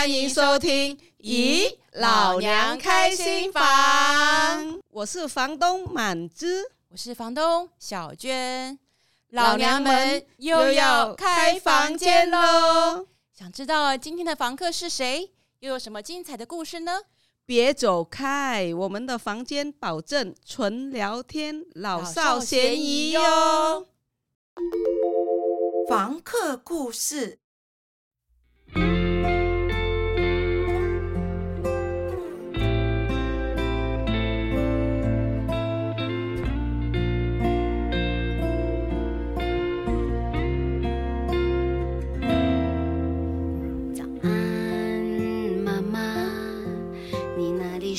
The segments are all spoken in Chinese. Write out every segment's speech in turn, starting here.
欢迎收听《咦，老娘开心房》。我是房东满枝，我是房东小娟。老娘们又要开房间喽！想知道今天的房客是谁，又有什么精彩的故事呢？别走开，我们的房间保证纯聊天，老少咸宜哟。房客故事。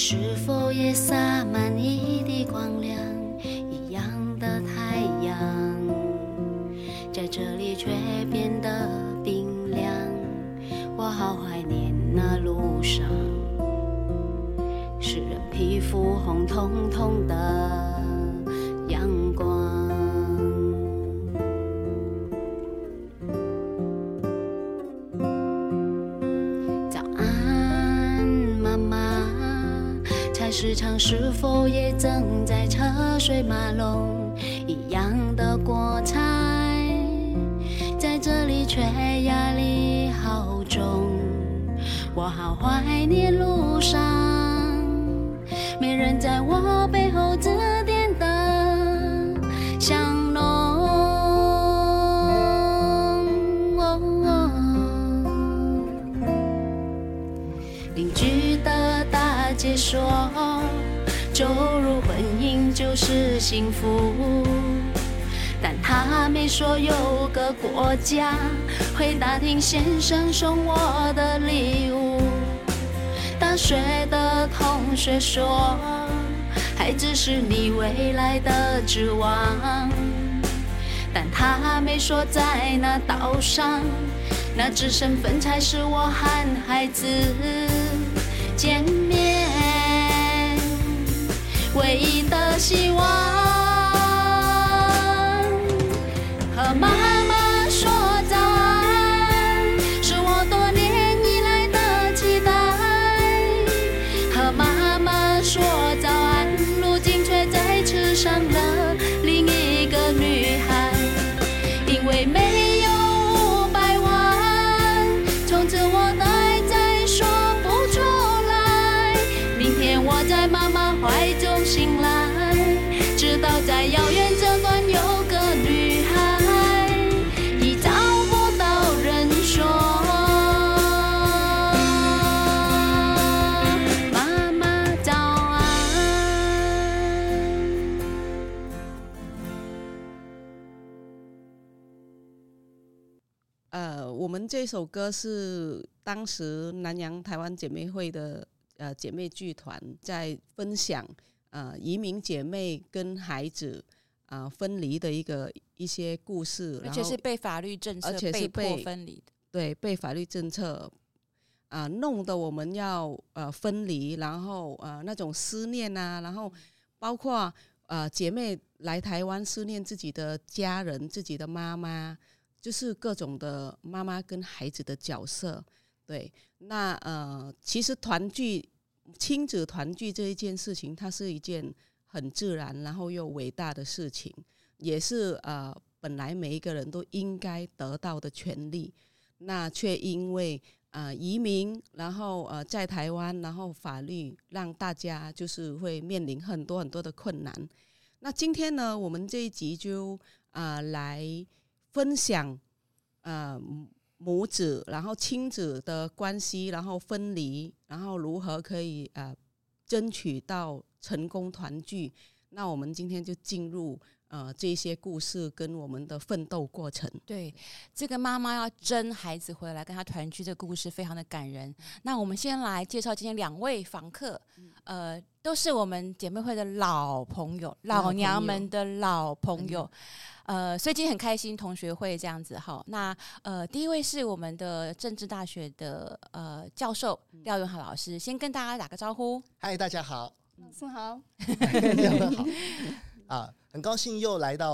是否也洒满一地光亮？一样的太阳，在这里却变得冰凉。我好怀念那路上，使人皮肤红彤彤的市场是否也正在车水马龙？一样的锅菜，在这里却压力好重。我好怀念路上，没人在我背是幸福，但他没说有个国家会打听先生送我的礼物。大学的同学说，孩子是你未来的指望，但他没说在那岛上，那只身份才是我和孩子见面。唯一的希望，和妈妈们这首歌是当时南洋台湾姐妹会的呃姐妹剧团在分享。呃，移民姐妹跟孩子啊、呃、分离的一个一些故事，而且是被法律政策，而且是被迫分离的，对，被法律政策啊、呃、弄得我们要呃分离，然后呃那种思念啊，然后包括呃姐妹来台湾思念自己的家人，自己的妈妈，就是各种的妈妈跟孩子的角色，对，那呃其实团聚。亲子团聚这一件事情，它是一件很自然，然后又伟大的事情，也是呃本来每一个人都应该得到的权利，那却因为呃移民，然后呃在台湾，然后法律让大家就是会面临很多很多的困难。那今天呢，我们这一集就啊、呃、来分享啊。呃母子，然后亲子的关系，然后分离，然后如何可以呃争取到成功团聚？那我们今天就进入呃这些故事跟我们的奋斗过程。对，这个妈妈要争孩子回来跟她团聚，这个故事非常的感人。那我们先来介绍今天两位访客，呃，都是我们姐妹会的老朋友，老娘们的老朋友。呃，所以今天很开心，同学会这样子哈。那呃，第一位是我们的政治大学的呃教授廖永豪老师，先跟大家打个招呼。嗨，大家好，老师好，你好，啊，很高兴又来到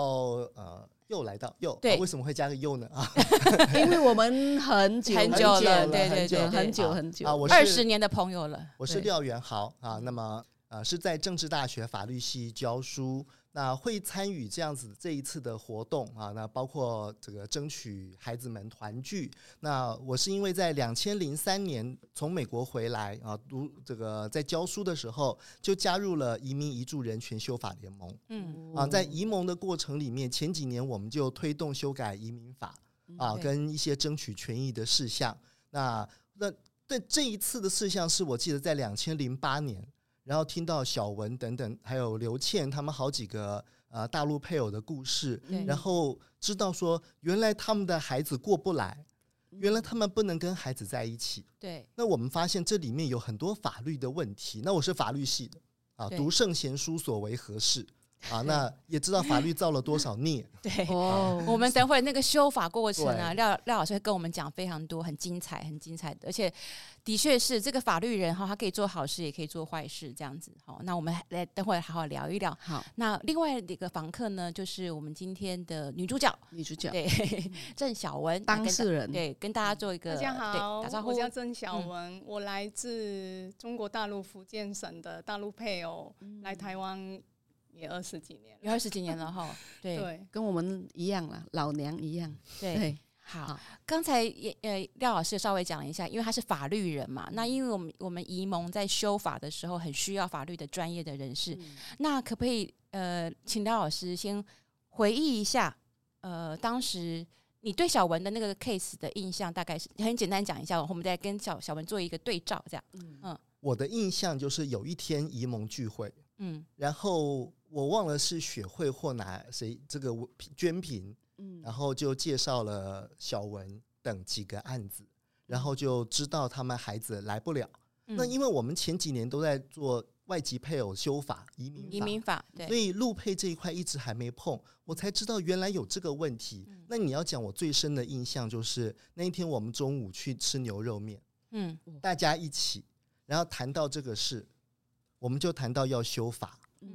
呃又来到又，对。啊为什么会加个又呢？啊，因为我们很久很久了了，对对对对很久很久。啊，我是二十年的朋友了。我是廖元豪啊，那么呃是在政治大学法律系教书，那会参与这样子这一次的活动啊，那包括这个争取孩子们团聚。那我是因为在两千零三年从美国回来啊，读这个在教书的时候就加入了移民移住人权修法联盟嗯啊，在移盟的过程里面，前几年我们就推动修改移民法啊，跟一些争取权益的事项。那那但这一次的事项是我记得在两千零八年，然后听到小文等等，还有刘倩他们好几个呃大陆配偶的故事，然后知道说原来他们的孩子过不来，原来他们不能跟孩子在一起。对，那我们发现这里面有很多法律的问题。那我是法律系的啊，读圣贤书所为何事 啊？那也知道法律造了多少孽。对。哦，我们等会那个修法过程啊，廖廖老师会跟我们讲非常多，很精彩，很精彩的，而且的确是这个法律人哈，他可以做好事，也可以做坏事，这样子。好，那我们来等会好好聊一聊。好，那另外一个房客呢，就是我们今天的女主角，女主角对，郑晓雯当事人，对，跟大家做一个大家好，对打招呼我。叫郑晓雯，我来自中国大陆福建省的大陆配偶，来台湾也二十几年了。有二十几年了哈，对。对，跟我们一样了，老娘一样。对。对，好。好，刚才也呃廖老师稍微讲了一下，因为他是法律人嘛，那因为我们我们移盟在修法的时候很需要法律的专业的人士，那可不可以呃请廖老师先回忆一下，呃当时你对小文的那个 case 的印象大概是很简单讲一下，我们再跟小小文做一个对照，这样，嗯。我的印象就是有一天移盟聚会，嗯。然后我忘了是雪慧或哪谁这个捐品，嗯。然后就介绍了小文等几个案子，然后就知道他们孩子来不了。嗯。那因为我们前几年都在做外籍配偶修法、移民法移民法所，以陆配这一块一直还没碰，我才知道原来有这个问题。嗯。那你要讲我最深的印象就是那一天我们中午去吃牛肉面，嗯。大家一起，然后谈到这个事，我们就谈到要修法。嗯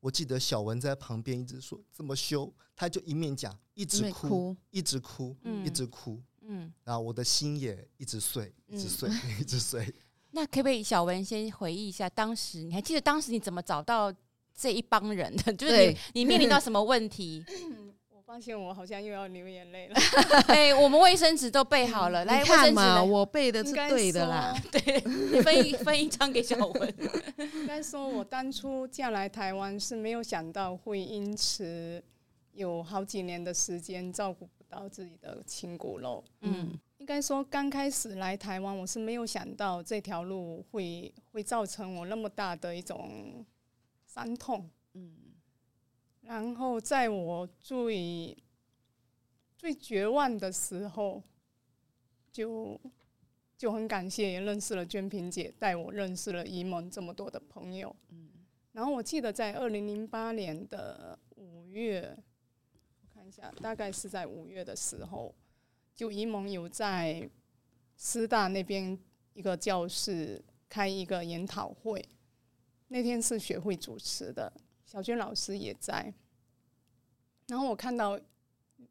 我记得小文在旁边一直说怎么修，他就一面讲，一直哭，一直哭，嗯一直哭，嗯，然后我的心也一直碎，一直碎，一直碎。那可不可以小文先回忆一下当时，你还记得当时你怎么找到这一帮人的？就是你你面临到什么问题？我发现我好像又要流眼泪了。哎，我们卫生纸都备好了，来你卫生纸看嘛，我背的是对的啦。说，对，你分一分一张给小文。应该说，我当初嫁来台湾是没有想到会因此有好几年的时间照顾不到自己的亲骨肉。嗯应该说，刚开始来台湾，我是没有想到这条路会会造成我那么大的一种伤痛。嗯然后在我最最绝望的时候，就就很感谢，也认识了娟萍姐，带我认识了沂蒙这么多的朋友。嗯然后我记得在二零零八年的五月，我看一下，大概是在五月的时候，就沂蒙有在师大那边一个教室开一个研讨会，那天是学会主持的。小娟老师也在，然后我看到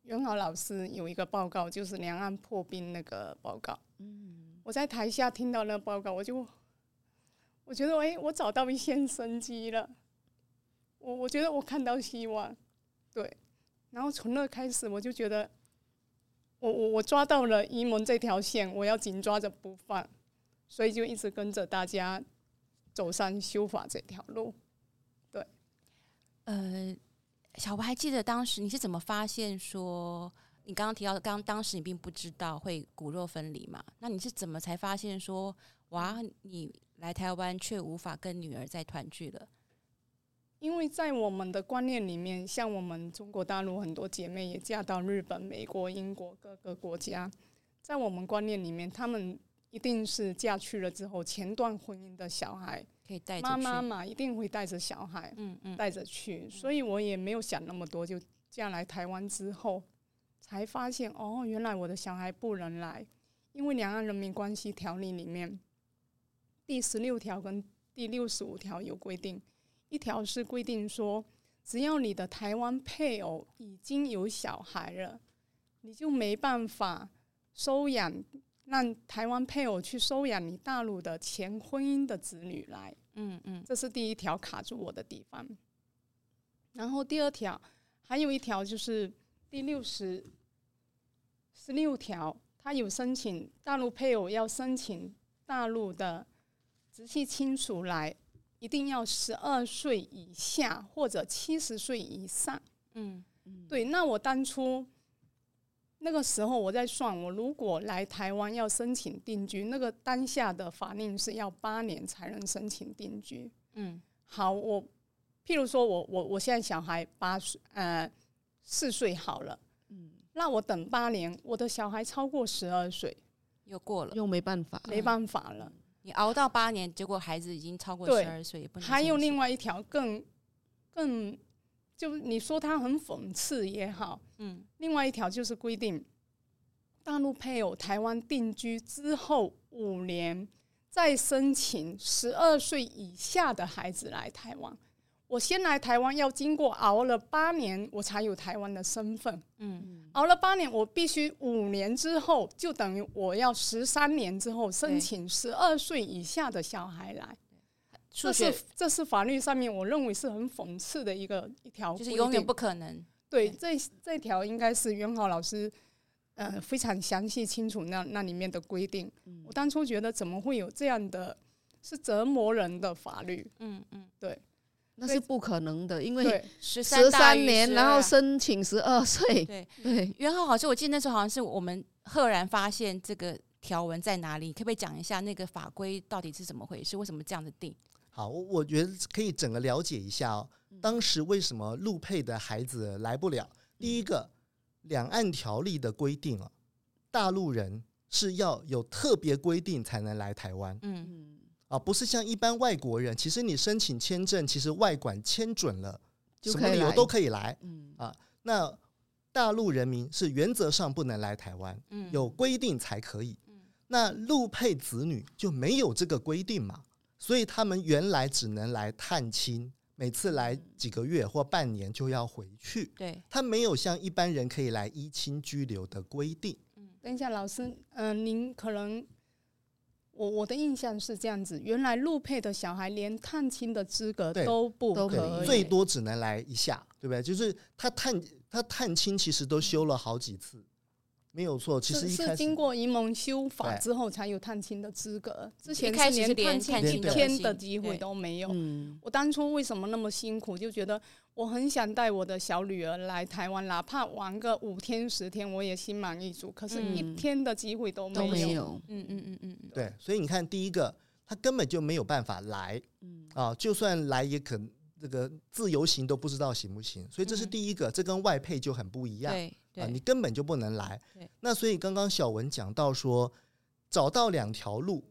袁豪老师有一个报告，就是两岸破冰那个报告。嗯我在台下听到那个报告，我就我觉得，哎，我找到一线生机了。我我觉得我看到希望，对。然后从那开始，我就觉得我，我我我抓到了移盟这条线，我要紧抓着不放，所以就一直跟着大家走上修法这条路。对呃，小吴还记得当时你是怎么发现说，你刚刚提到，刚当时你并不知道会骨肉分离嘛？那你是怎么才发现说，哇，你来台湾却无法跟女儿再团聚了？因为在我们的观念里面，像我们中国大陆很多姐妹也嫁到日本、美国、英国各个国家，在我们观念里面，她们一定是嫁去了之后，前段婚姻的小孩，可以带妈妈嘛，一定会带着小孩，嗯嗯，带着去。所以我也没有想那么多，就嫁来台湾之后，才发现哦，原来我的小孩不能来，因为两岸人民关系条例里面第十六条跟第六十五条有规定。一条是规定说，只要你的台湾配偶已经有小孩了，你就没办法收养，让台湾配偶去收养你大陆的前婚姻的子女来。嗯嗯，这是第一条卡住我的地方。然后第二条，还有一条就是第六十十六条，他有申请大陆配偶要申请大陆的直系亲属来，一定要十二岁以下或者七十岁以上。嗯嗯，对。那我当初那个时候我在算，我如果来台湾要申请定居，那个当下的法令是要八年才能申请定居。嗯，好，我。譬如说我，我我我现在小孩八岁，呃，四岁好了，嗯，那我等八年，我的小孩超过十二岁，又过了，又没办法，没办法了。你熬到八年，结果孩子已经超过十二岁，也不能。还有另外一条更更，就你说他很讽刺也好，嗯，另外一条就是规定，大陆配偶台湾定居之后五年，再申请十二岁以下的孩子来台湾。我先来台湾，要经过熬了八年，我才有台湾的身份。嗯，熬了八年，我必须五年之后，就等于我要十三年之后申请十二岁以下的小孩来。这是这是法律上面我认为是很讽刺的一个一条，就是永远不可能。对，这这条应该是袁浩老师，呃，非常详细清楚那那里面的规定。我当初觉得怎么会有这样的，是折磨人的法律？嗯嗯，对。那是不可能的，因为十三年，然后申请十二岁。对对，元豪老师，我记得那时候好像是我们赫然发现这个条文在哪里，可不可以讲一下那个法规到底是怎么回事？为什么这样的定？好，我我觉得可以整个了解一下哦。当时为什么陆配的孩子来不了？第一个，两岸条例的规定啊，大陆人是要有特别规定才能来台湾。嗯。啊，不是像一般外国人，其实你申请签证，其实外管签准了，什么理由都可以来。嗯啊，那大陆人民是原则上不能来台湾，嗯，有规定才可以。嗯，那陆配子女就没有这个规定嘛，所以他们原来只能来探亲，每次来几个月或半年就要回去。对，他没有像一般人可以来依亲居留的规定。嗯，等一下，老师，嗯、呃，您可能。我我的印象是这样子，原来陆配的小孩连探亲的资格都不可以，最多只能来一下，对不对？就是他探他探亲其实都修了好几次。没有错，其实是经过移盟修法之后才有探亲的资格。之前开连探亲一天的机会都没有。我当初为什么那么辛苦？就觉得我很想带我的小女儿来台湾，哪怕玩个五天十天，我也心满意足。可是，一天的机会都没有。嗯嗯嗯嗯。对，所以你看，第一个，他根本就没有办法来。啊，就算来，也可这个自由行都不知道行不行。所以这是第一个，这跟外配就很不一样。啊，你根本就不能来。那所以刚刚小文讲到说，找到两条路，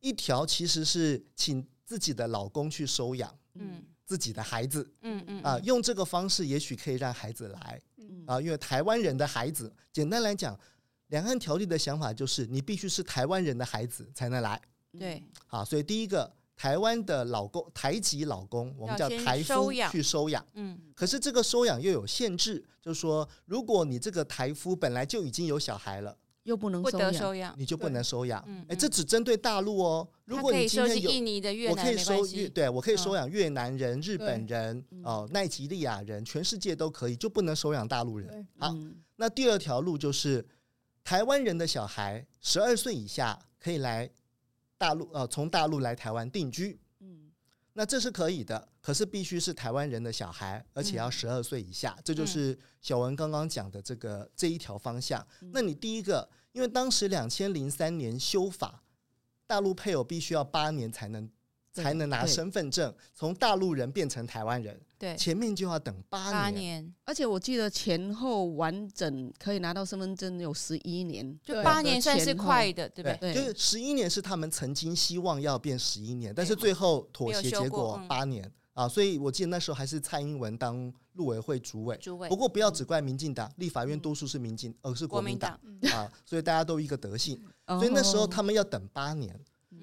一条其实是请自己的老公去收养，嗯，自己的孩子，嗯嗯，啊，用这个方式也许可以让孩子来，啊，因为台湾人的孩子，简单来讲，两岸条例的想法就是你必须是台湾人的孩子才能来，对，啊，所以第一个。台湾的老公，台籍老公，我们叫台夫去收养。嗯，可是这个收养又有限制，就是说，如果你这个台夫本来就已经有小孩了，又不能收养，你就不能收养。哎，这只针对大陆哦。如果你今天有印尼的越南，我可以收越，对我可以收养越南人、日本人、哦，奈及利亚人，全世界都可以，就不能收养大陆人。好，那第二条路就是台湾人的小孩十二岁以下可以来。大陆呃，从大陆来台湾定居，嗯，那这是可以的，可是必须是台湾人的小孩，而且要十二岁以下，这就是小文刚刚讲的这个这一条方向。那你第一个，因为当时两千零三年修法，大陆配偶必须要八年才能才能拿身份证，从大陆人变成台湾人。对，前面就要等八年，八年，而且我记得前后完整可以拿到身份证有十一年，就八年算是快的，对不对？就是十一年是他们曾经希望要变十一年，但是最后妥协，结果八年。啊。所以我记得那时候还是蔡英文当陆委会主委，主委。不过不要只怪民进党，立法院多数是民进，而是国民党。啊，所以大家都一个德性。所以那时候他们要等八年。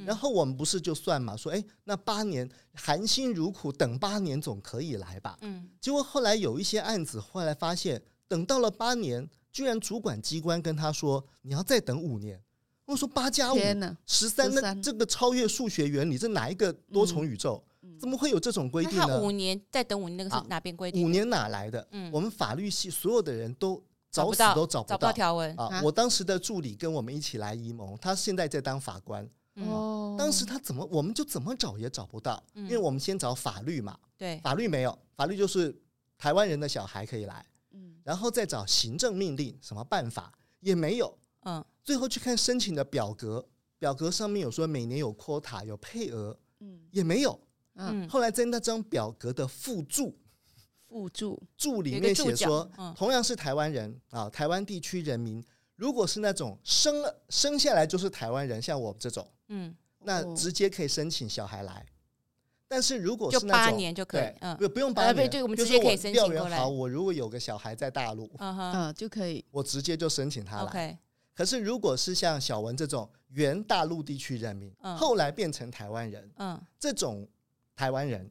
然后我们不是就算嘛，说哎，那八年含辛茹苦等八年总可以来吧？嗯，结果后来有一些案子，后来发现等到了八年，居然主管机关跟他说你要再等五年。我说八加五十三，那这个超越数学原理，这哪一个多重宇宙？怎么会有这种规定呢？五年再等五年，那个是哪边规定？五年哪来的？嗯，我们法律系所有的人都找死都找不到条文啊！我当时的助理跟我们一起来宜盟，他现在在当法官。哦，当时他怎么我们就怎么找也找不到，因为我们先找法律嘛。对，法律没有，法律就是台湾人的小孩可以来。嗯，然后再找行政命令，什么办法也没有。嗯，最后去看申请的表格，表格上面有说每年有 quota 有配额，嗯，也没有。嗯，后来在那张表格的附注，附注。注里面写说，同样是台湾人啊，台湾地区人民，如果是那种生了生下来就是台湾人，像我们这种，嗯，那直接可以申请小孩来。但是如果是那种八年就可以，嗯，不不用八年，就我们直接可以申请过来。好，我如果有个小孩在大陆，嗯就可以，我直接就申请他来。可是，如果是像小文这种原大陆地区人民，嗯、后来变成台湾人，嗯、这种台湾人，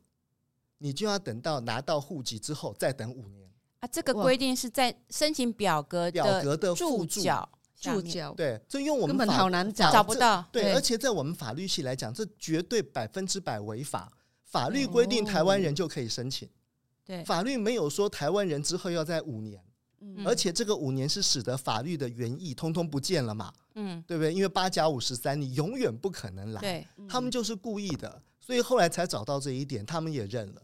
你就要等到拿到户籍之后再等五年。啊。这个规定是在申请表格表格的附注脚注脚，对，所以用我们根本好难找，找不到。对，对，而且在我们法律系来讲，这绝对百分之百违法。法律规定台湾人就可以申请，对，法律没有说台湾人之后要在五年。而且这个五年是使得法律的原意通通不见了嘛？嗯，对不对？因为八加五十三，你永远不可能来。对，他们就是故意的，所以后来才找到这一点，他们也认了，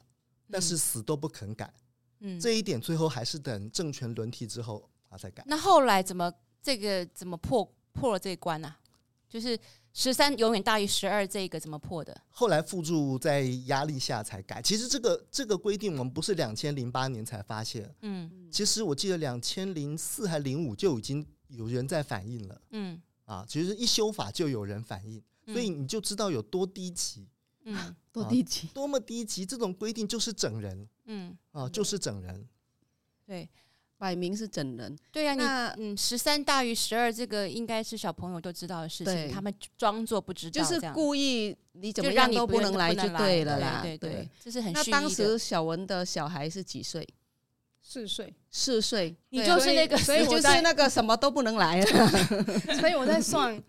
但是死都不肯改。嗯，这一点最后还是等政权轮替之后啊再改。那后来怎么这个怎么破破了这一关呢？就是。十三永远大于十二，这个怎么破的？后来附注在压力下才改。其实这个这个规定，我们不是两千零八年才发现。嗯，其实我记得两千零四还零五就已经有人在反映了。嗯，啊，其实一修法就有人反映，所以你就知道有多低级。嗯，多低级，多么低级！这种规定就是整人。嗯，啊，就是整人。对。摆明是整人，对呀，你嗯，十三大于十二，这个应该是小朋友都知道的事情，他们装作不知道，就是故意你怎么样都不能来就对了啦，对对，这是很。那当时小文的小孩是几岁？四岁，四岁，你就是那个，所以就是那个什么都不能来了，所以我在 算，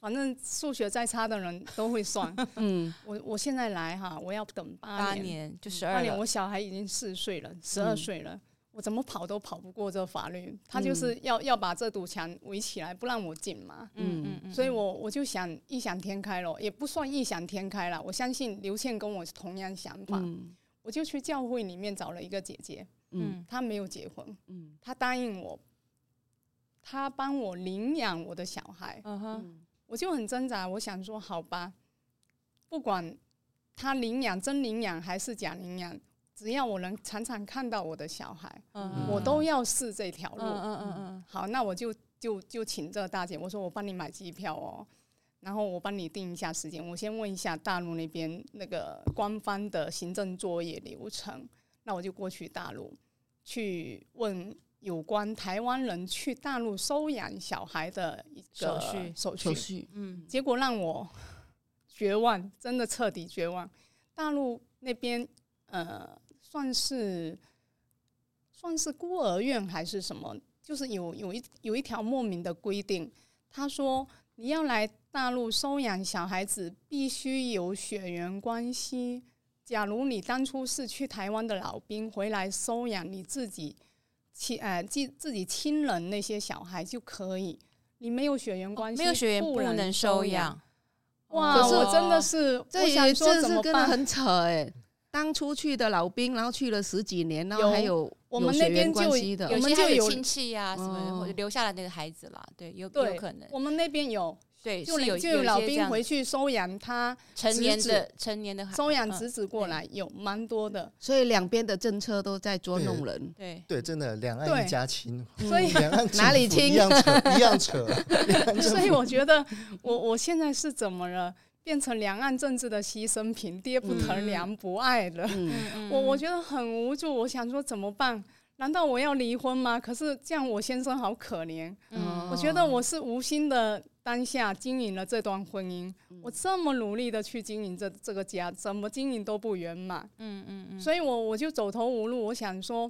反正数学再差的人都会算。嗯，我我现在来哈，我要等八年，就十二年，我小孩已经四岁了，十二岁了。我怎么跑都跑不过这法律，他就是要要把这堵墙围起来，不让我进嘛。嗯嗯，所以我我就想异想天开了，也不算异想天开了。我相信刘倩跟我是同样想法，嗯、我就去教会里面找了一个姐姐，嗯，她没有结婚，嗯，她答应我，她帮我领养我的小孩，嗯哼，我就很挣扎，我想说好吧，不管她领养真领养还是假领养。只要我能常常看到我的小孩，嗯、我都要试这条路。嗯嗯嗯嗯、好，那我就就就请这大姐，我说我帮你买机票哦，然后我帮你定一下时间。我先问一下大陆那边那个官方的行政作业流程，那我就过去大陆去问有关台湾人去大陆收养小孩的一个手续手续。手续嗯，结果让我绝望，真的彻底绝望。大陆那边呃。算是算是孤儿院还是什么？就是有有一有一条莫名的规定，他说你要来大陆收养小孩子，必须有血缘关系。假如你当初是去台湾的老兵回来收养你自己亲呃自自己亲人那些小孩就可以，你没有血缘关系，哦，没有血缘不能收养。哇，可是我真的是，这想说怎么办？很扯哎、欸。当初去的老兵，然后去了十几年，然后还有我们那边就有些就有亲戚呀，什么或者留下来那个孩子啦，对，有有可能。我们那边有，对，就有就有老兵回去收养他成年的成年的收养侄子过来，有蛮多的。所以两边的政策都在捉弄人。对对，真的两岸一家亲，所以两岸 哪里亲一样扯，一样扯。所以我觉得，我我现在是怎么了？变成两岸政治的牺牲品，爹不疼娘不爱了。嗯、我我觉得很无助，我想说怎么办？难道我要离婚吗？可是这样我先生好可怜。嗯、我觉得我是无心的当下经营了这段婚姻，嗯、我这么努力的去经营这这个家，怎么经营都不圆满。嗯嗯嗯，所以我我就走投无路，我想说，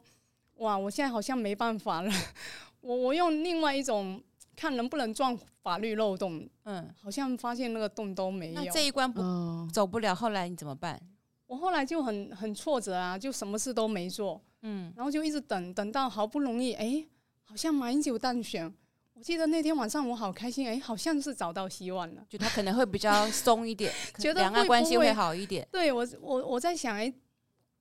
哇，我现在好像没办法了。我我用另外一种看能不能钻法律漏洞，嗯，好像发现那个洞都没有。那这一关不、嗯、走不了，后来你怎么办？我后来就很很挫折啊，就什么事都没做，嗯，然后就一直等，等到好不容易，哎、欸，好像马英九当选。我记得那天晚上我好开心，哎、欸，好像是找到希望了，就他可能会比较松一点，觉得两岸关系会好一点。对我，我我在想，哎、欸，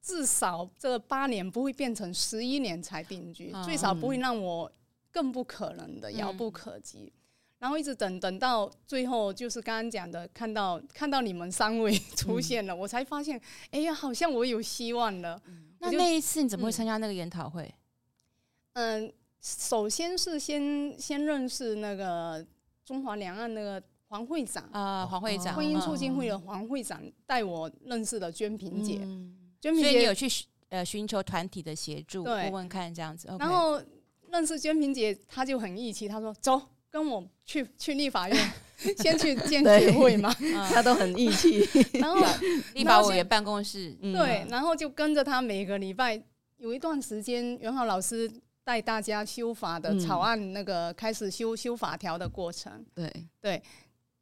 至少这八年不会变成十一年才定居，嗯、最少不会让我更不可能的遥不可及。嗯、然后一直等等到最后，就是刚刚讲的，看到看到你们三位 出现了，嗯、我才发现，哎、欸、呀，好像我有希望了。嗯、那那一次你怎么会参加那个研讨会？嗯。首先是先先认识那个中华两岸那个黄会长啊，黄会长，婚姻促进会的黄会长带我认识了娟萍姐，娟萍姐，所以你有去呃寻求团体的协助，问问看这样子。然后认识娟萍姐，她就很义气，她说走，跟我去去立法院，先去 见学会嘛，她都很义气。然后立法委员办公室，对，然后就跟着她每个礼拜有一段时间，元浩老师。带大家修法的草案，那个开始修修法条的过程，对对，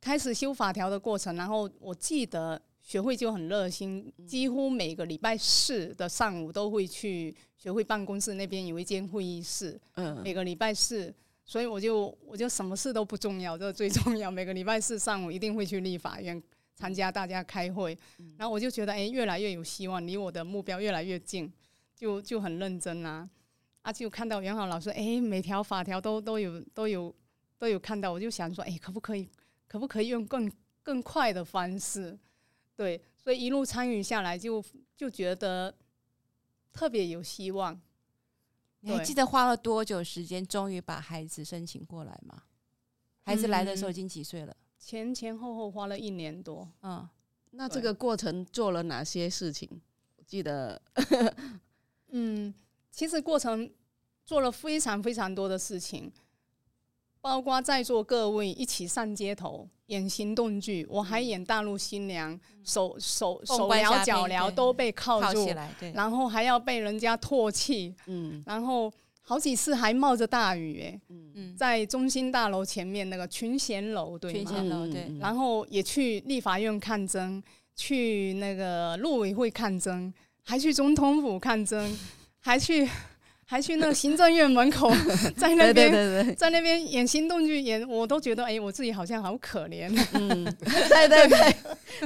开始修法条的过程。然后我记得学会就很热心，几乎每个礼拜四的上午都会去学会办公室那边有一间会议室，嗯，每个礼拜四，所以我就我就什么事都不重要，这最重要。每个礼拜四上午一定会去立法院参加大家开会，然后我就觉得哎，越来越有希望，离我的目标越来越近，就就很认真啊。啊，就看到元豪老师，哎、欸，每条法条都都有都有都有看到，我就想说，哎、欸，可不可以，可不可以用更更快的方式？对，所以一路参与下来就，就就觉得特别有希望。你还记得花了多久时间，终于把孩子申请过来吗？孩子来的时候已经几岁了？嗯、前前后后花了一年多。嗯，那这个过程做了哪些事情？我记得，嗯。其实过程做了非常非常多的事情，包括在座各位一起上街头演行动剧，我还演大陆新娘，手手手撩脚撩都被铐住，然后还要被人家唾弃，嗯。然后好几次还冒着大雨，哎，嗯。在中心大楼前面那个群贤楼，对，群贤楼对，然后也去立法院抗争，去那个陆委会抗争，还去总统府抗争。还去，还去那个行政院门口，在那边，在那边演行动剧，演我都觉得，哎、欸，我自己好像好可怜。嗯，对对对，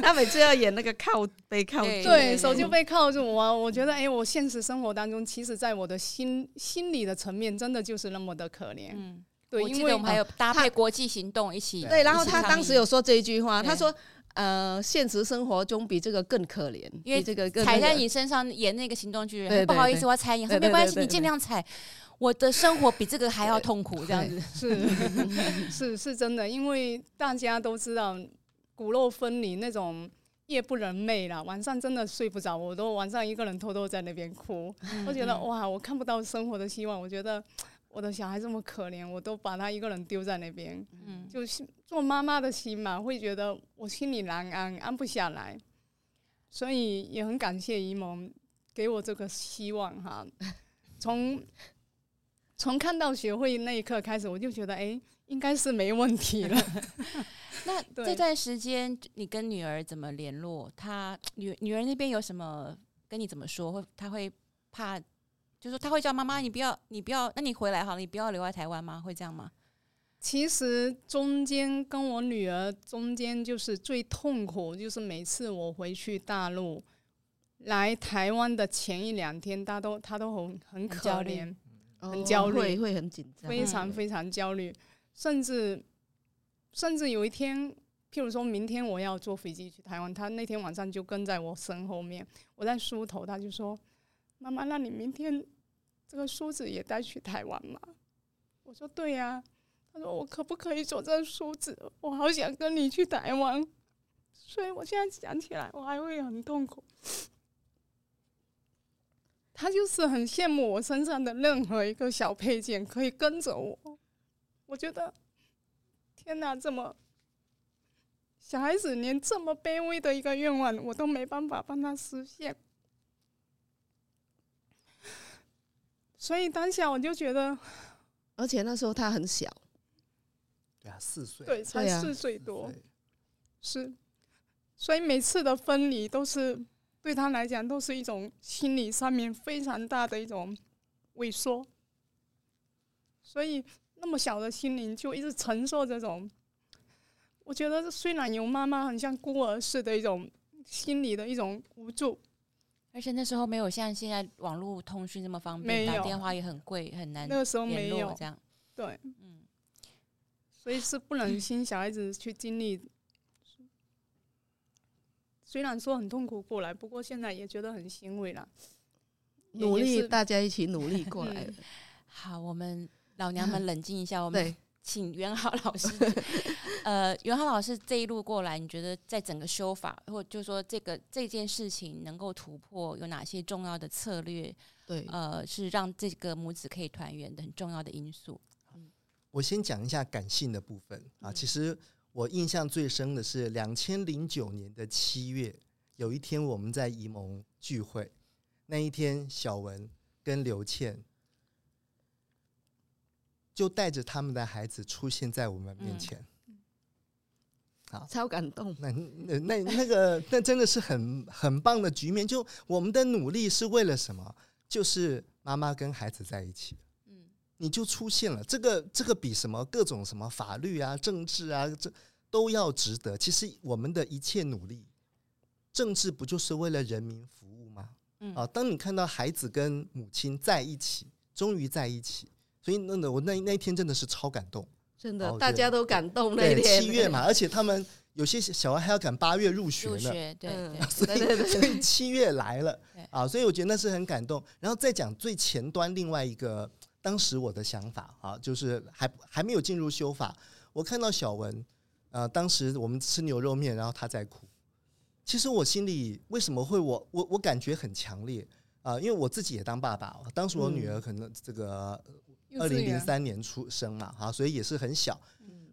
他每次要演那个靠被靠住，对，手就被靠住。我我觉得，哎、欸，我现实生活当中，其实在我的心心理的层面，真的就是那么的可怜。嗯，对，因为我们还有搭配国际行动一起。对，然后他当时有说这一句话，他说。呃，现实生活中比这个更可怜，因为这个踩在你身上演那个行动剧，不好意思，我要踩你，没关系，你尽量踩。我的生活比这个还要痛苦，这样子是 是是真的，因为大家都知道骨肉分离那种夜不能寐了，晚上真的睡不着，我都晚上一个人偷偷在那边哭，我觉得哇，我看不到生活的希望，我觉得。我的小孩这么可怜，我都把他一个人丢在那边，嗯，就是做妈妈的心嘛，会觉得我心里难安，安不下来，所以也很感谢姨蒙给我这个希望哈。从从看到学会那一刻开始，我就觉得哎、欸，应该是没问题了。那这段时间你跟女儿怎么联络？她女女儿那边有什么跟你怎么说？会她会怕？就是他会叫妈妈，你不要，你不要，那你回来好了，你不要留在台湾吗？会这样吗？其实中间跟我女儿中间就是最痛苦，就是每次我回去大陆来台湾的前一两天，她都她都很很可怜，很焦虑，会会很紧张，非常非常焦虑，甚至甚至有一天，譬如说明天我要坐飞机去台湾，他那天晚上就跟在我身后面，我在梳头，他就说。妈妈，那你明天这个梳子也带去台湾吗？我说对呀。他说我可不可以做这梳子？我好想跟你去台湾。所以我现在想起来，我还会很痛苦。他就是很羡慕我身上的任何一个小配件可以跟着我。我觉得天哪，这么小孩子连这么卑微的一个愿望，我都没办法帮他实现。所以当下我就觉得，而且那时候他很小，对啊，四岁，对，才对啊。四岁多，对是，所以每次的分离都是对他来讲都是一种心理上面非常大的一种萎缩，所以那么小的心灵就一直承受这种，我觉得虽然有妈妈很像孤儿似的一种心理的一种无助。而且那时候没有像现在网络通讯这么方便，打电话也很贵，很难那个时候没有联络这样。对，嗯，所以是不忍心小孩子去经历。虽然说很痛苦过来，不过现在也觉得很欣慰了。努力，大家一起努力过来的。好，我们老娘们 冷静一下，我们，请元好老师。呃，袁浩老师这一路过来，你觉得在整个修法，或就是说这个这件事情能够突破，有哪些重要的策略？对，呃，是让这个母子可以团圆的很重要的因素。我先讲一下感性的部分啊。其实我印象最深的是两千零九年的七月，有一天我们在沂蒙聚会，那一天小文跟刘倩就带着他们的孩子出现在我们面前。好，超感动。那那那那个那真的是很很棒的局面。就我们的努力是为了什么？就是妈妈跟孩子在一起。嗯，你就出现了，这个这个比什么各种什么法律啊、政治啊，这都要值得。其实我们的一切努力，政治不就是为了人民服务吗？嗯啊，当你看到孩子跟母亲在一起，终于在一起，所以那那我那那一天真的是超感动。真的，哦大家都感动那，天。七月嘛，而且他们有些小孩还要赶八月入学呢。入学对所以对对对所以七月来了啊，所以我觉得那是很感动。然后再讲最前端另外一个，当时我的想法啊，就是还还没有进入修法，我看到小文，呃，当时我们吃牛肉面，然后他在哭。其实我心里为什么会我我我感觉很强烈啊？因为我自己也当爸爸，当时我女儿可能这个二零零三年出生嘛，哈，所以也是很小。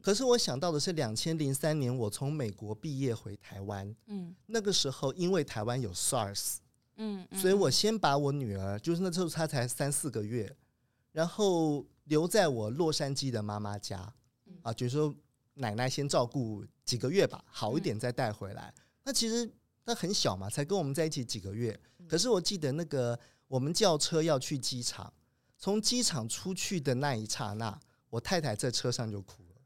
可是我想到的是，两千零三年我从美国毕业回台湾，嗯那个时候因为台湾有 SARS，嗯，嗯所以我先把我女儿，就是那时候她才三四个月，然后留在我洛杉矶的妈妈家，啊，就是说奶奶先照顾几个月吧，好一点再带回来。那其实她很小嘛，才跟我们在一起几个月。可是我记得那个我们叫车要去机场，从机场出去的那一刹那，我太太在车上就哭了。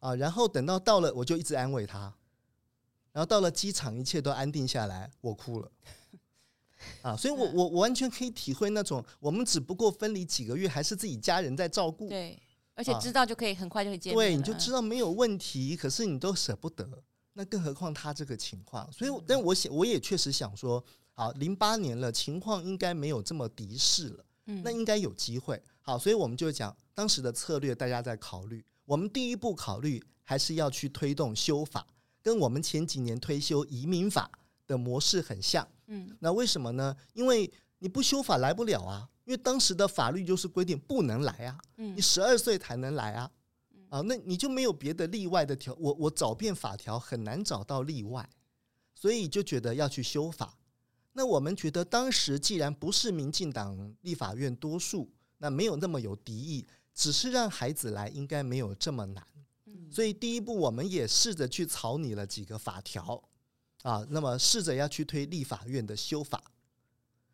啊，然后等到到了，我就一直安慰她。然后到了机场，一切都安定下来，我哭了。啊，所以我 我我完全可以体会那种，我们只不过分离几个月，还是自己家人在照顾。对，而且知道就可以很快就可以见面对，你就知道没有问题，可是你都舍不得，那更何况他这个情况。所以，但我想，我也确实想说，好，零八年了，情况应该没有这么敌视了，嗯那应该有机会。好，所以我们就讲当时的策略，大家在考虑。我们第一步考虑还是要去推动修法，跟我们前几年推修移民法的模式很像。嗯那为什么呢？因为你不修法来不了啊，因为当时的法律就是规定不能来啊，嗯你十二岁才能来啊，啊，那你就没有别的例外的条，我我找遍法条很难找到例外，所以就觉得要去修法。那我们觉得当时既然不是民进党立法院多数，那没有那么有敌意，只是让孩子来应该没有这么难，所以第一步我们也试着去草拟了几个法条。啊，那么试着要去推立法院的修法。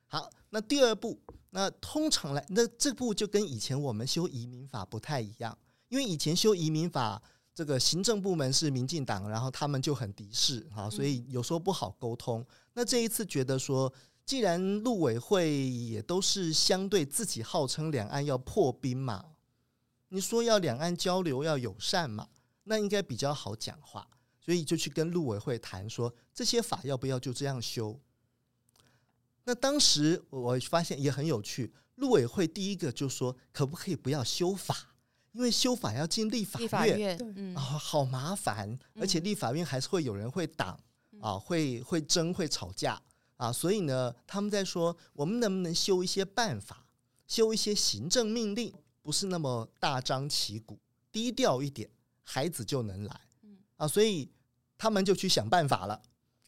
好，那第二步，那通常来，那这步就跟以前我们修移民法不太一样，因为以前修移民法，这个行政部门是民进党，然后他们就很敌视啊，所以有时候不好沟通。那这一次觉得说，既然陆委会也都是相对自己号称两岸要破冰嘛，你说要两岸交流要友善嘛，那应该比较好讲话。所以就去跟陆委会谈说，这些法要不要就这样修？那当时我发现也很有趣，陆委会第一个就说，可不可以不要修法？因为修法要进立法院，啊，好麻烦，而且立法院还是会有人会挡嗯啊，会会争，会吵架啊，所以呢，他们在说，我们能不能修一些办法，修一些行政命令，不是那么大张旗鼓，低调一点，孩子就能来。啊，所以他们就去想办法了。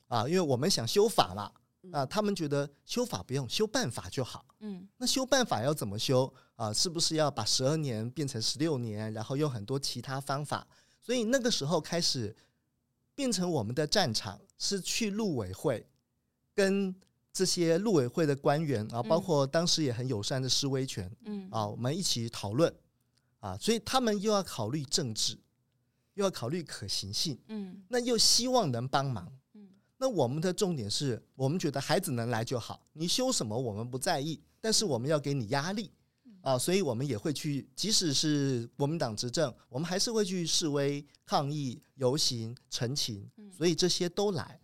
啊，因为我们想修法嘛，啊，他们觉得修法不用，修办法就好。嗯，那修办法要怎么修啊？是不是要把十二年变成十六年，然后用很多其他方法？所以那个时候开始变成我们的战场是去陆委会跟这些陆委会的官员啊，包括当时也很友善的示威权，嗯。啊，我们一起讨论啊，所以他们又要考虑政治，又要考虑可行性，嗯，那又希望能帮忙。嗯。那我们的重点是我们觉得孩子能来就好，你修什么我们不在意，但是我们要给你压力啊，所以我们也会去，即使是国民党执政，我们还是会去示威、抗议、游行、陈情，所以这些都来。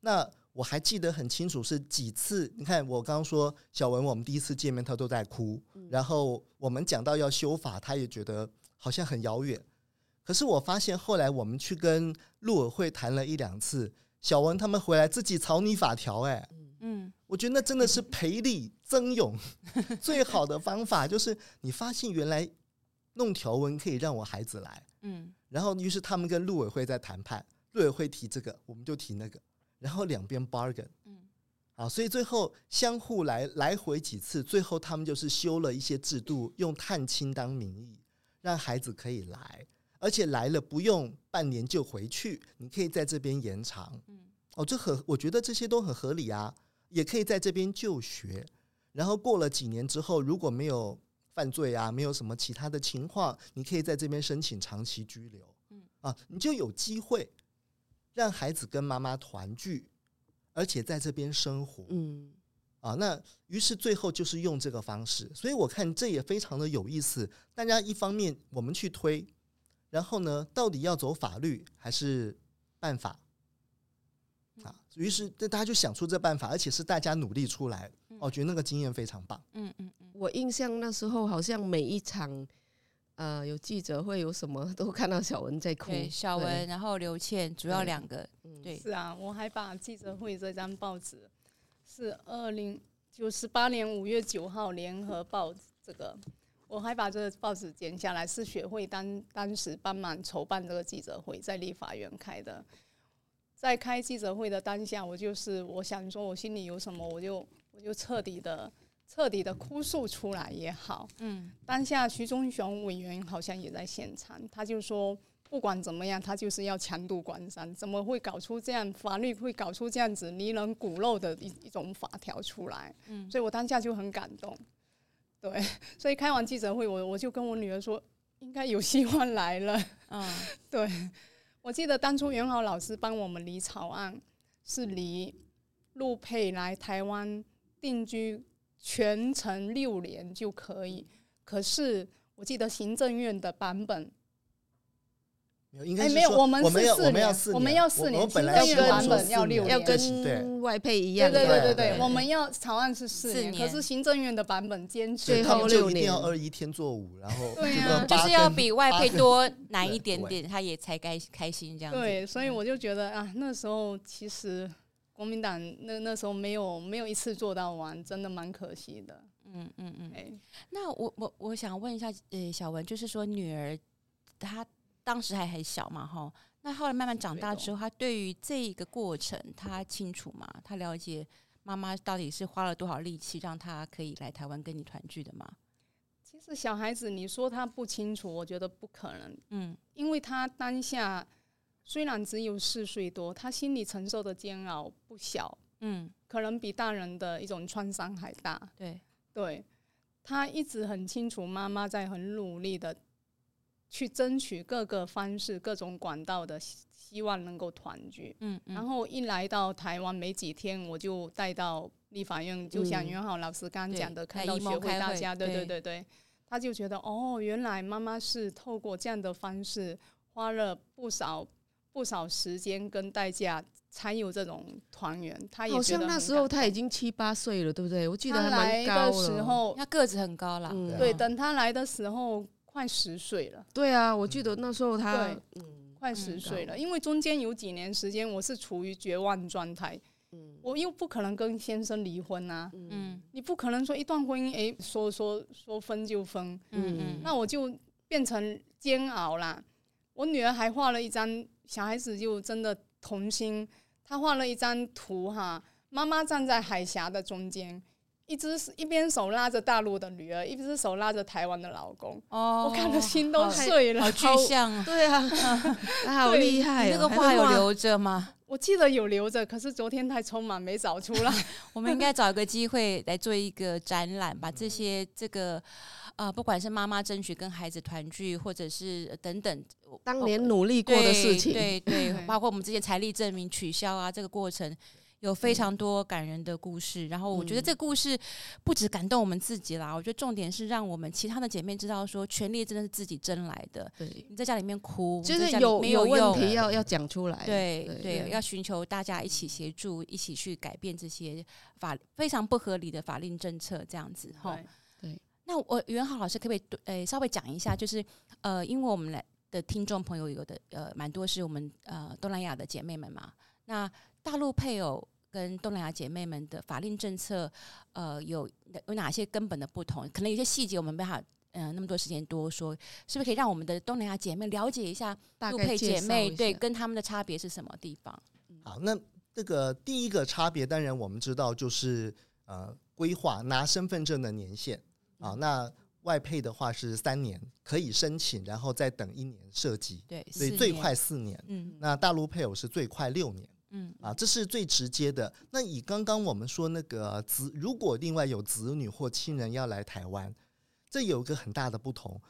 那我还记得很清楚是几次，你看我刚刚说小文，我们第一次见面他都在哭，然后我们讲到要修法，他也觉得好像很遥远。可是我发现后来我们去跟陆委会谈了一两次。小文他们回来自己草拟法条，哎，嗯，我觉得那真的是培力增勇最好的方法，就是你发现原来弄条文可以让我孩子来，嗯，然后于是他们跟陆委会在谈判，陆委会提这个，我们就提那个，然后两边 bargain，嗯，啊，所以最后相互来来回几次，最后他们就是修了一些制度，用探亲当名义，让孩子可以来。而且来了不用半年就回去，你可以在这边延长。嗯哦，这很，我觉得这些都很合理啊。也可以在这边就学，然后过了几年之后，如果没有犯罪啊，没有什么其他的情况，你可以在这边申请长期居留。嗯啊，你就有机会让孩子跟妈妈团聚，而且在这边生活。嗯，啊，那于是最后就是用这个方式，所以我看这也非常的有意思。大家一方面我们去推。然后呢，到底要走法律还是办法？啊，于是大家就想出这办法，而且是大家努力出来。我觉得那个经验非常棒。嗯嗯嗯，我印象那时候好像每一场，呃，有记者会有什么都看到小文在哭。对，小文，然后刘倩，主要两个。对，是啊，我还把记者会这张报纸是二零九十八年五月九号联合报这个。我还把这个报纸剪下来，是学会当当时帮忙筹办这个记者会，在立法院开的。在开记者会的当下，我就是我想说，我心里有什么，我就我就彻底的彻底的哭诉出来也好。嗯，当下徐忠雄委员好像也在现场，他就说，不管怎么样，他就是要强渡关山，怎么会搞出这样法律会搞出这样子泥人骨肉的一一种法条出来？嗯，所以我当下就很感动。对，所以开完记者会，我我就跟我女儿说，应该有希望来了。嗯，对，我记得当初元豪老师帮我们离草案，是离陆配来台湾定居全程六年就可以。可是我记得行政院的版本。哎，没有，我们是四年，我们要四年，我们要四年，行政院版本要六年，要跟外配一样。对对对对，我们要草案是四年，可是行政院的版本坚持最后六年，一定要二一天作五，然后对啊，就是要比外配多难一点点，他也才该开心这样。对，所以我就觉得啊，那时候其实国民党那那时候没有没有一次做到完，真的蛮可惜的。嗯嗯嗯。哎，那我我我想问一下，呃，小文，就是说女儿她。当时还很小嘛，哈，那后来慢慢长大之后，他对于这一个过程，他清楚吗？他了解妈妈到底是花了多少力气，让他可以来台湾跟你团聚的吗？其实小孩子，你说他不清楚，我觉得不可能，嗯，因为他当下虽然只有四岁多，他心里承受的煎熬不小，嗯，可能比大人的一种创伤还大，对，对，他一直很清楚，妈妈在很努力的。去争取各个方式、各种管道的希望能够团聚。嗯，嗯，然后一来到台湾没几天，我就带到立法院，就像袁浩老师刚刚讲的，看到学会大家，对对对对，他就觉得哦，原来妈妈是透过这样的方式，花了不少不少时间跟代价，才有这种团圆。他也好像那时候他已经七八岁了，对不对？我记得还蛮高的时候，他个子很高了。嗯、对，等他来的时候。快十岁了，对啊，我记得那时候他，对嗯，快十岁了，因为中间有几年时间我是处于绝望状态，嗯，我又不可能跟先生离婚啊，嗯，你不可能说一段婚姻，哎，说说说分就分，嗯。嗯，那我就变成煎熬啦。我女儿还画了一张小孩子就真的童心，她画了一张图哈，妈妈站在海峡的中间。一只一边手拉着大陆的女儿，一只手拉着台湾的老公。哦，我看的心都碎了，好具象啊！对啊，他好厉害。你那个画有留着吗？我记得有留着，可是昨天太匆忙没找出来。我们应该找一个机会来做一个展览，把这些这个呃，不管是妈妈争取跟孩子团聚，或者是等等当年努力过的事情，对对，对，包括我们这些财力证明取消啊，这个过程。有非常多感人的故事，然后我觉得这个故事不止感动我们自己啦，我觉得重点是让我们其他的姐妹知道说，权力真的是自己争来的。对，你在家里面哭，就是有没有问题要要讲出来。对对，要寻求大家一起协助，一起去改变这些法非常不合理的法令政策，这样子哈。对，那我袁浩老师可不可以呃稍微讲一下，就是呃，因为我们来的听众朋友有的呃蛮多是我们呃东南亚的姐妹们嘛，那。大陆配偶跟东南亚姐妹们的法令政策，呃，有有哪些根本的不同？可能有些细节我们没法，嗯、呃，那么多时间多说，是不是可以让我们的东南亚姐妹了解一下陆配姐妹对跟他们的差别是什么地方？好，那这个第一个差别，当然我们知道就是呃，规划拿身份证的年限。啊，那外配的话是三年可以申请，然后再等一年设计，对，所以最快四年，嗯，那大陆配偶是最快六年。嗯啊，这是最直接的。那以刚刚我们说那个子，如果另外有子女或亲人要来台湾，这有一个很大的不同，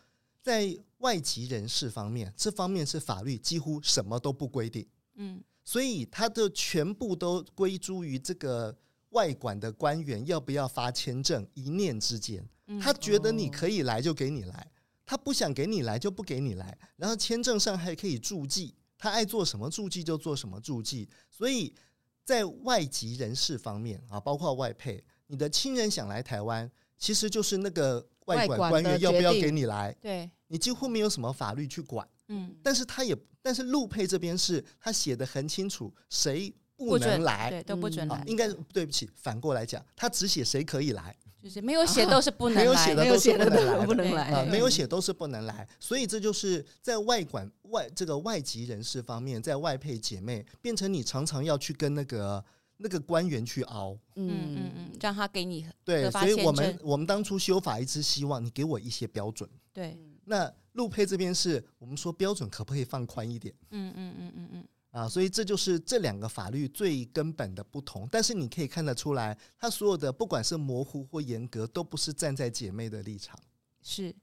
在外籍人士方面，这方面是法律几乎什么都不规定。嗯，所以他的全部都归诸于这个外管的官员要不要发签证，一念之间。他觉得你可以来就给你来，他不想给你来就不给你来，然后签证上还可以注记。他爱做什么助记就做什么助记，所以在外籍人士方面啊，包括外配，你的亲人想来台湾，其实就是那个外管官员要不要给你来，对，你几乎没有什么法律去管，嗯，但是他也，但是陆配这边是他写的很清楚，谁不能来，对，都不准来，应该对不起，反过来讲，他只写谁可以来。就是没有写都是不能来，没有写的都是不能来，不能来啊，没有写都是不能来，所以这就是在外管外这个外籍人士方面，在外配姐妹变成你常常要去跟那个那个官员去熬，嗯嗯嗯，让他给你对，所以我们我们当初修法一直希望你给我一些标准，对，那陆配这边是我们说标准可不可以放宽一点？嗯嗯嗯嗯嗯。啊，所以这就是这两个法律最根本的不同。但是你可以看得出来，它所有的不管是模糊或严格，都不是站在姐妹的立场。是。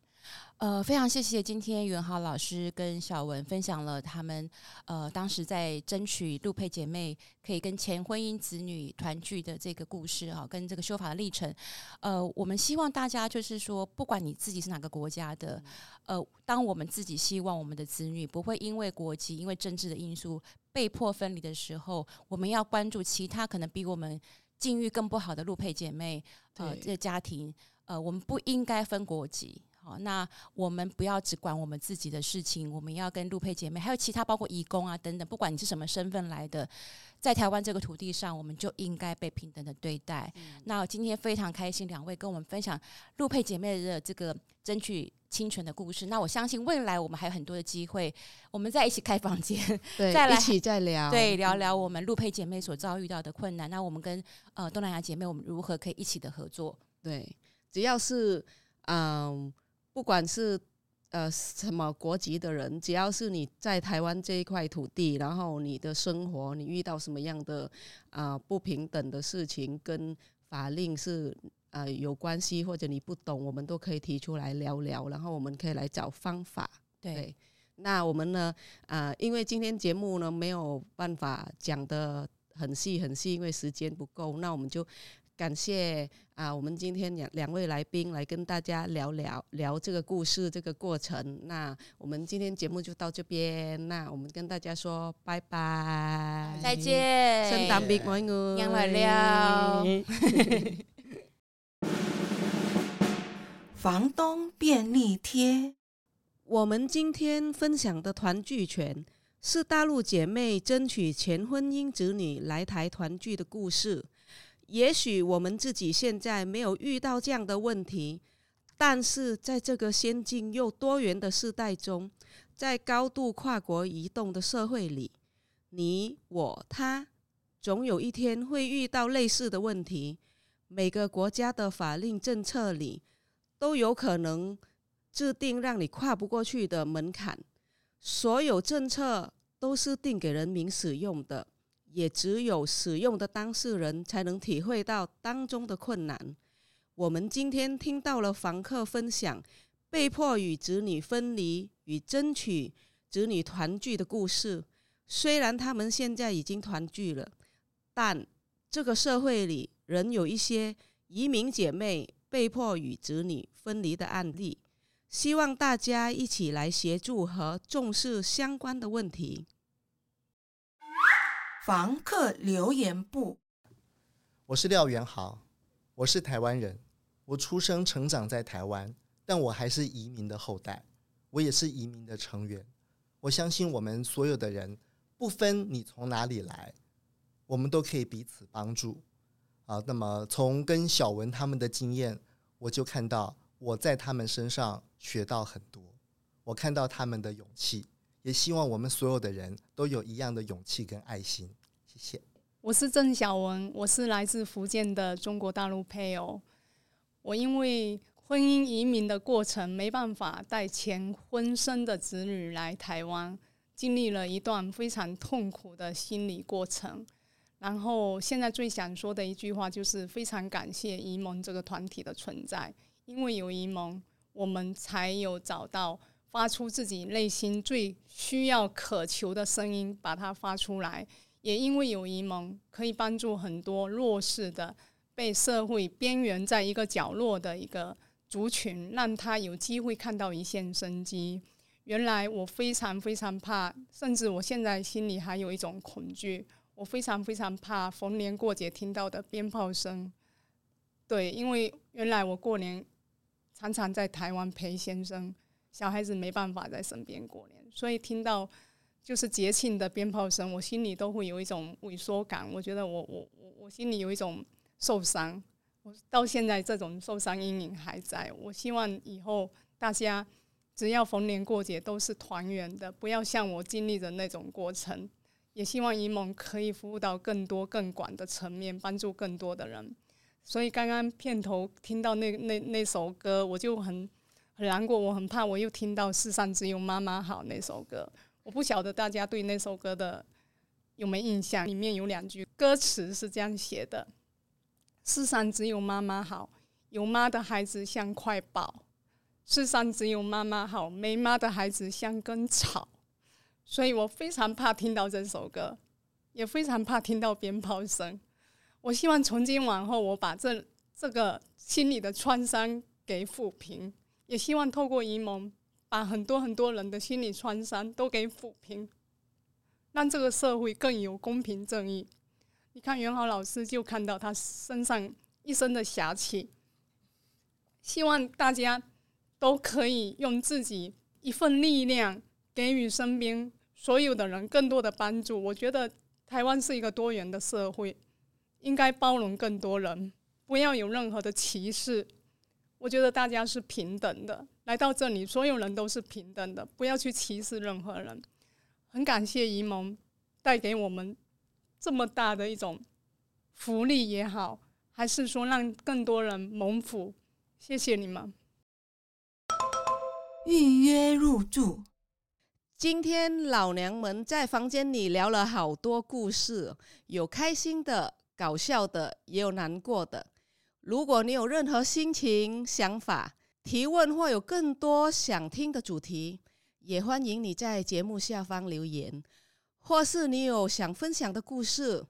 呃，非常谢谢今天元豪老师跟小文分享了他们呃当时在争取陆配姐妹可以跟前婚姻子女团聚的这个故事啊，跟这个修法的历程。呃，我们希望大家就是说，不管你自己是哪个国家的，呃，当我们自己希望我们的子女不会因为国籍、因为政治的因素被迫分离的时候，我们要关注其他可能比我们境遇更不好的陆配姐妹，呃，这个家庭，呃，我们不应该分国籍。好，那我们不要只管我们自己的事情，我们要跟陆佩姐妹，还有其他包括义工啊等等，不管你是什么身份来的，在台湾这个土地上，我们就应该被平等的对待。嗯、那今天非常开心，两位跟我们分享陆佩姐妹的这个争取侵权的故事。那我相信未来我们还有很多的机会，我们再一起开房间，对，再来一起再聊，对，聊聊我们陆佩姐妹所遭遇到的困难。那我们跟呃东南亚姐妹，我们如何可以一起的合作？对，只要是嗯。不管是呃什么国籍的人，只要是你在台湾这一块土地，然后你的生活你遇到什么样的啊、呃、不平等的事情，跟法令是呃有关系，或者你不懂，我们都可以提出来聊聊，然后我们可以来找方法。对，对那我们呢啊、呃，因为今天节目呢没有办法讲的很细很细，因为时间不够，那我们就。感谢啊，我们今天两两位来宾来跟大家聊聊聊这个故事这个过程。那我们今天节目就到这边，那我们跟大家说拜拜，再见，圣诞别爱我，阳来了。房东便利贴，我们今天分享的团聚权是大陆姐妹争取前婚姻子女来台团聚的故事。也许我们自己现在没有遇到这样的问题，但是在这个先进又多元的时代中，在高度跨国移动的社会里，你我他总有一天会遇到类似的问题。每个国家的法令政策里都有可能制定让你跨不过去的门槛。所有政策都是定给人民使用的，也只有使用的当事人才能体会到当中的困难。我们今天听到了房客分享被迫与子女分离与争取子女团聚的故事。虽然他们现在已经团聚了，但这个社会里仍有一些移民姐妹被迫与子女分离的案例。希望大家一起来协助和重视相关的问题。房客留言簿，我是廖元豪，我是台湾人，我出生成长在台湾，但我还是移民的后代，我也是移民的成员。我相信我们所有的人，不分你从哪里来，我们都可以彼此帮助。啊，那么从跟小文他们的经验，我就看到我在他们身上。学到很多，我看到他们的勇气，也希望我们所有的人都有一样的勇气跟爱心。我是郑小文，我是来自福建的中国大陆配偶。我因为婚姻移民的过程没办法带前婚生的子女来台湾，经历了一段非常痛苦的心理过程。然后现在最想说的一句话就是非常感谢移盟这个团体的存在，因为有移盟。我们才有找到发出自己内心最需要、渴求的声音，把它发出来。也因为有移盟，可以帮助很多弱势的、被社会边缘在一个角落的一个族群，让他有机会看到一线生机。原来我非常非常怕，甚至我现在心里还有一种恐惧。我非常非常怕逢年过节听到的鞭炮声。对，因为原来我过年。常常在台湾陪先生，小孩子没办法在身边过年，所以听到就是节庆的鞭炮声，我心里都会有一种萎缩感。我觉得我我我我心里有一种受伤，我到现在这种受伤阴影还在。我希望以后大家只要逢年过节都是团圆的，不要像我经历的那种过程。也希望移盟可以服务到更多更广的层面，帮助更多的人。所以刚刚片头听到那那那首歌，我就很很难过，我很怕我又听到“世上只有妈妈好”那首歌。我不晓得大家对那首歌的有没有印象？里面有两句歌词是这样写的：“世上只有妈妈好，有妈的孩子像块宝；世上只有妈妈好，没妈的孩子像根草。”所以我非常怕听到这首歌，也非常怕听到鞭炮声。我希望从今往后，我把这这个心里的创伤给抚平，也希望透过移盟，把很多很多人的心理创伤都给抚平，让这个社会更有公平正义。你看元豪老师就看到他身上一身的侠气，希望大家都可以用自己一份力量，给予身边所有的人更多的帮助。我觉得台湾是一个多元的社会。应该包容更多人，不要有任何的歧视。我觉得大家是平等的，来到这里，所有人都是平等的，不要去歧视任何人。很感谢沂蒙带给我们这么大的一种福利也好，还是说让更多人蒙福，谢谢你们。预约入住。今天老娘们在房间里聊了好多故事，有开心的。搞笑的也有难过的。如果你有任何心情、想法、提问，或有更多想听的主题，也欢迎你在节目下方留言。或是你有想分享的故事、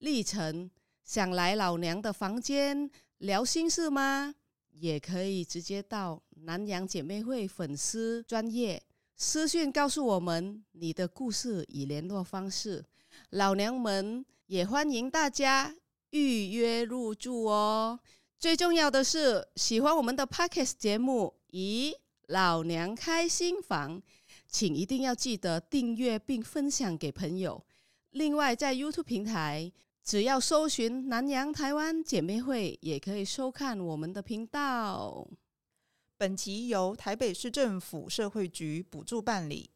历程，想来老娘的房间聊心事吗？也可以直接到南洋姐妹会粉丝专业私讯告诉我们你的故事与联络方式。老娘们。也欢迎大家预约入住哦。最重要的是，喜欢我们的 Podcast 节目，咦，老娘开新房，请一定要记得订阅并分享给朋友。另外，在 YouTube 平台，只要搜寻“南洋台湾姐妹会”，也可以收看我们的频道。本集由台北市政府社会局补助办理，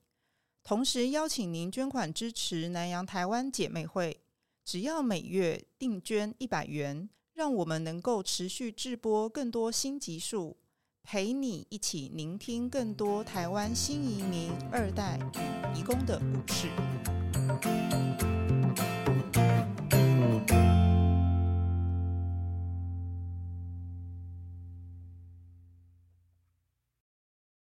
同时邀请您捐款支持南洋台湾姐妹会，只要每月定捐一百元，让我们能够持续制播更多新集数，陪你一起聆听更多台湾新移民二代与移工的故事。